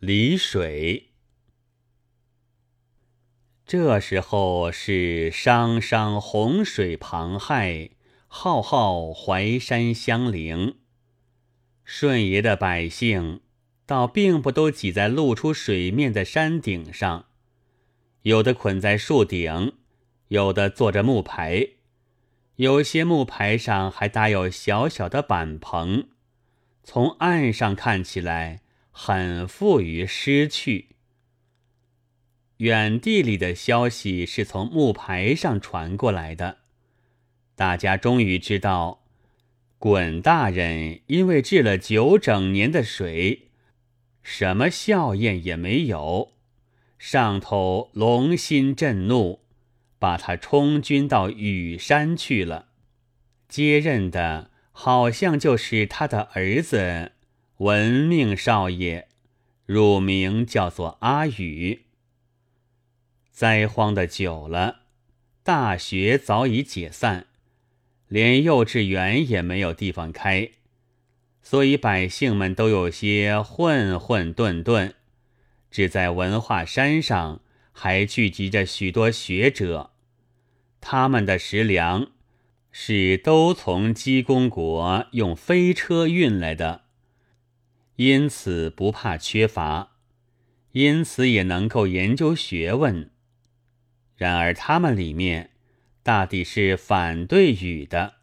离水。这时候是商商洪水庞害，浩浩淮山相邻。顺爷的百姓倒并不都挤在露出水面的山顶上，有的捆在树顶，有的坐着木牌，有些木牌上还搭有小小的板棚，从岸上看起来很富于失去。远地里的消息是从木牌上传过来的，大家终于知道，滚大人因为治了九整年的水，什么效验也没有，上头龙心震怒，把他充军到羽山去了，接任的好像就是他的儿子文命少爷，乳名叫做阿宇。灾荒的久了，大学早已解散，连幼稚园也没有地方开，所以百姓们都有些混混沌沌。只在文化山上还聚集着许多学者，他们的食粮是都从鸡公国用飞车运来的，因此不怕缺乏，因此也能够研究学问。然而，他们里面大抵是反对雨的，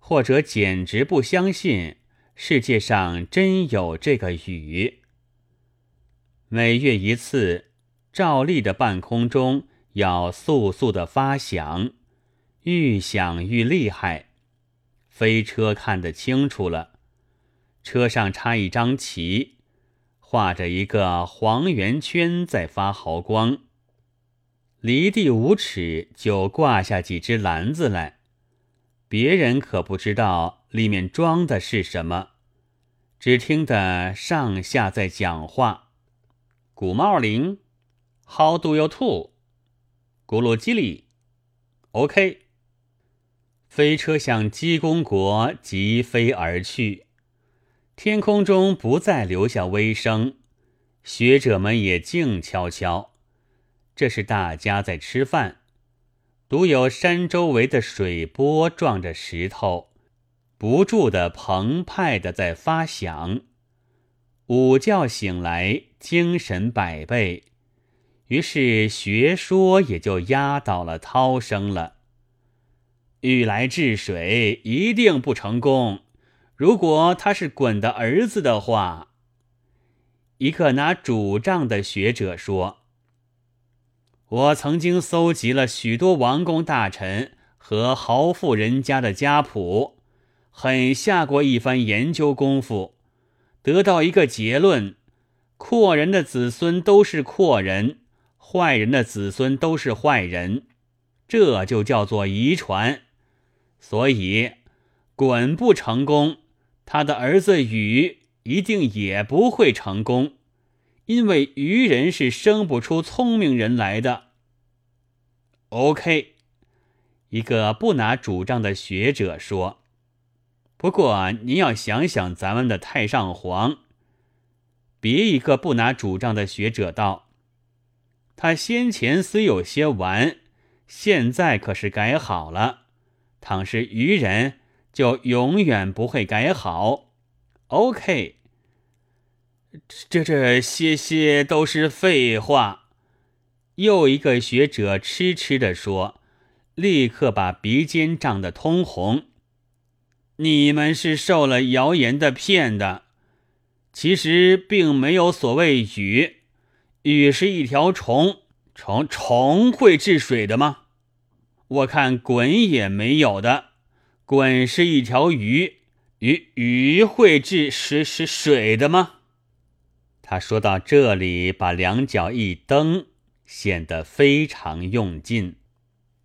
或者简直不相信世界上真有这个雨。每月一次，照例的半空中要簌簌的发响，愈响愈厉害。飞车看得清楚了，车上插一张旗，画着一个黄圆圈在发毫光。离地五尺就挂下几只篮子来，别人可不知道里面装的是什么，只听得上下在讲话。古茂林，How do you to？咕噜叽里，OK。飞车向鸡公国疾飞而去，天空中不再留下微声，学者们也静悄悄。这是大家在吃饭，独有山周围的水波撞着石头，不住的澎湃的在发响。午觉醒来，精神百倍，于是学说也就压倒了涛声了。欲来治水，一定不成功。如果他是鲧的儿子的话，一个拿主杖的学者说。我曾经搜集了许多王公大臣和豪富人家的家谱，很下过一番研究功夫，得到一个结论：阔人的子孙都是阔人，坏人的子孙都是坏人，这就叫做遗传。所以，鲧不成功，他的儿子禹一定也不会成功。因为愚人是生不出聪明人来的。OK，一个不拿主张的学者说：“不过您要想想咱们的太上皇。”别一个不拿主张的学者道：“他先前虽有些顽，现在可是改好了。倘是愚人，就永远不会改好。”OK。这这些些都是废话。又一个学者痴痴地说，立刻把鼻尖涨得通红。你们是受了谣言的骗的，其实并没有所谓雨，雨是一条虫，虫虫会治水的吗？我看鲧也没有的，滚是一条鱼，鱼鱼会治是是水的吗？他说到这里，把两脚一蹬，显得非常用劲。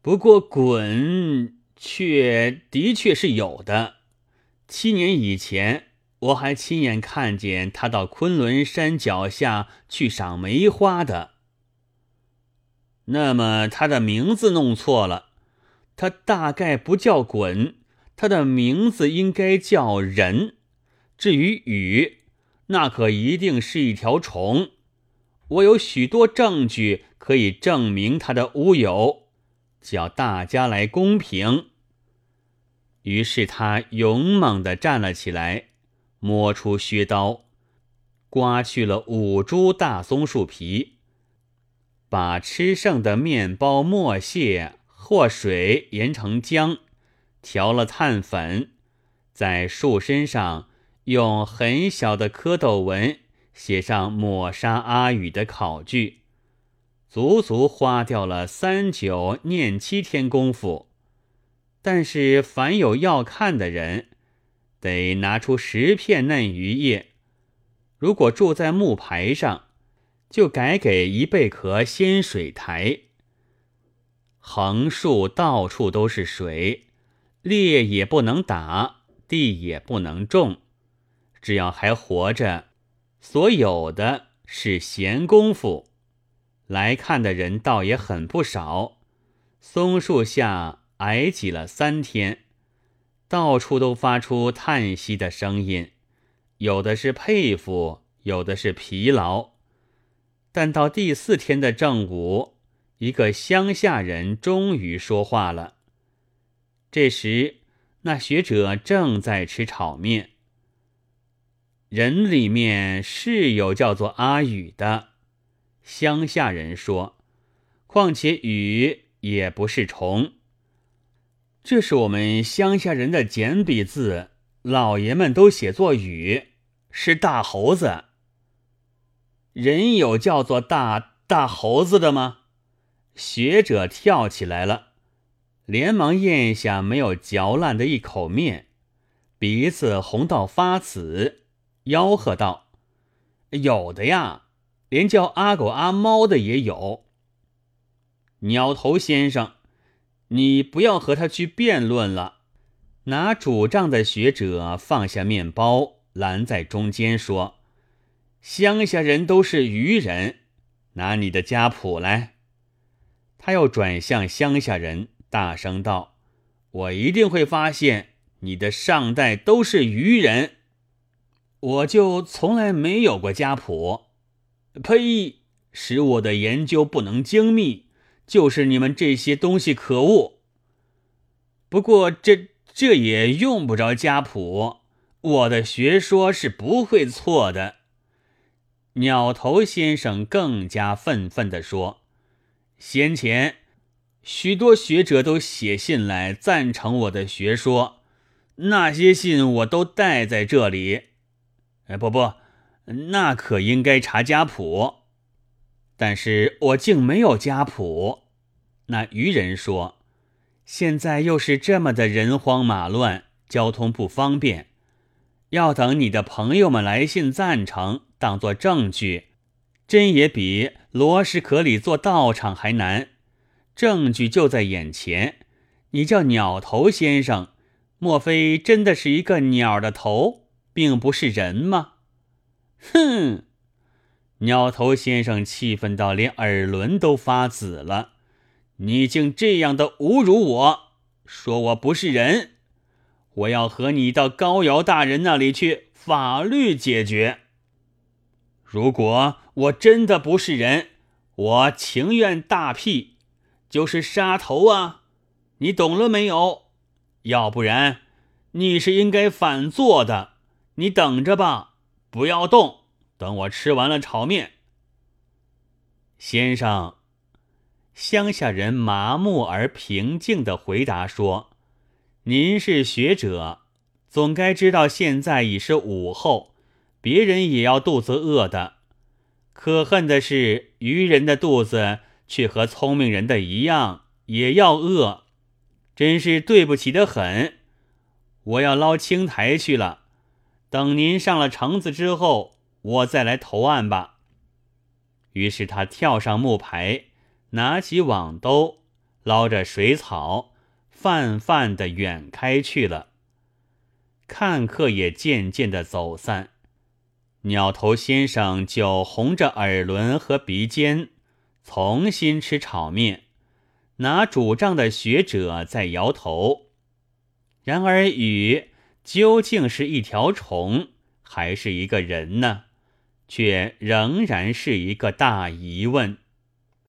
不过，滚却的确是有的。七年以前，我还亲眼看见他到昆仑山脚下去赏梅花的。那么，他的名字弄错了，他大概不叫滚，他的名字应该叫人。至于雨。那可一定是一条虫。我有许多证据可以证明他的乌有，叫大家来公平。于是他勇猛地站了起来，摸出削刀，刮去了五株大松树皮，把吃剩的面包磨屑或水研成浆，调了炭粉，在树身上用很小的蝌蚪纹。写上抹杀阿宇的考据，足足花掉了三九念七天功夫。但是凡有要看的人，得拿出十片嫩鱼叶。如果住在木牌上，就改给一贝壳鲜水台。横竖到处都是水，猎也不能打，地也不能种，只要还活着。所有的是闲工夫，来看的人倒也很不少。松树下挨挤了三天，到处都发出叹息的声音，有的是佩服，有的是疲劳。但到第四天的正午，一个乡下人终于说话了。这时，那学者正在吃炒面。人里面是有叫做阿宇的，乡下人说，况且雨也不是虫。这是我们乡下人的简笔字，老爷们都写作雨，是大猴子。人有叫做大大猴子的吗？学者跳起来了，连忙咽下没有嚼烂的一口面，鼻子红到发紫。吆喝道：“有的呀，连叫阿狗阿猫的也有。鸟头先生，你不要和他去辩论了。”拿主杖的学者放下面包，拦在中间说：“乡下人都是愚人，拿你的家谱来。”他又转向乡下人，大声道：“我一定会发现你的上代都是愚人。”我就从来没有过家谱，呸！使我的研究不能精密，就是你们这些东西可恶。不过这这也用不着家谱，我的学说是不会错的。鸟头先生更加愤愤地说：“先前许多学者都写信来赞成我的学说，那些信我都带在这里。”哎，不不，那可应该查家谱，但是我竟没有家谱。那愚人说：“现在又是这么的人荒马乱，交通不方便，要等你的朋友们来信赞成，当作证据，真也比罗什可里做道场还难。证据就在眼前，你叫鸟头先生，莫非真的是一个鸟的头？”并不是人吗？哼！鸟头先生气愤到连耳轮都发紫了。你竟这样的侮辱我，说我不是人！我要和你到高尧大人那里去法律解决。如果我真的不是人，我情愿大屁，就是杀头啊！你懂了没有？要不然，你是应该反坐的。你等着吧，不要动，等我吃完了炒面。先生，乡下人麻木而平静的回答说：“您是学者，总该知道现在已是午后，别人也要肚子饿的。可恨的是，愚人的肚子却和聪明人的一样，也要饿，真是对不起的很。我要捞青苔去了。”等您上了城子之后，我再来投案吧。于是他跳上木牌，拿起网兜，捞着水草，泛泛的远开去了。看客也渐渐的走散，鸟头先生就红着耳轮和鼻尖，重新吃炒面。拿主杖的学者在摇头。然而雨。究竟是一条虫，还是一个人呢？却仍然是一个大疑问。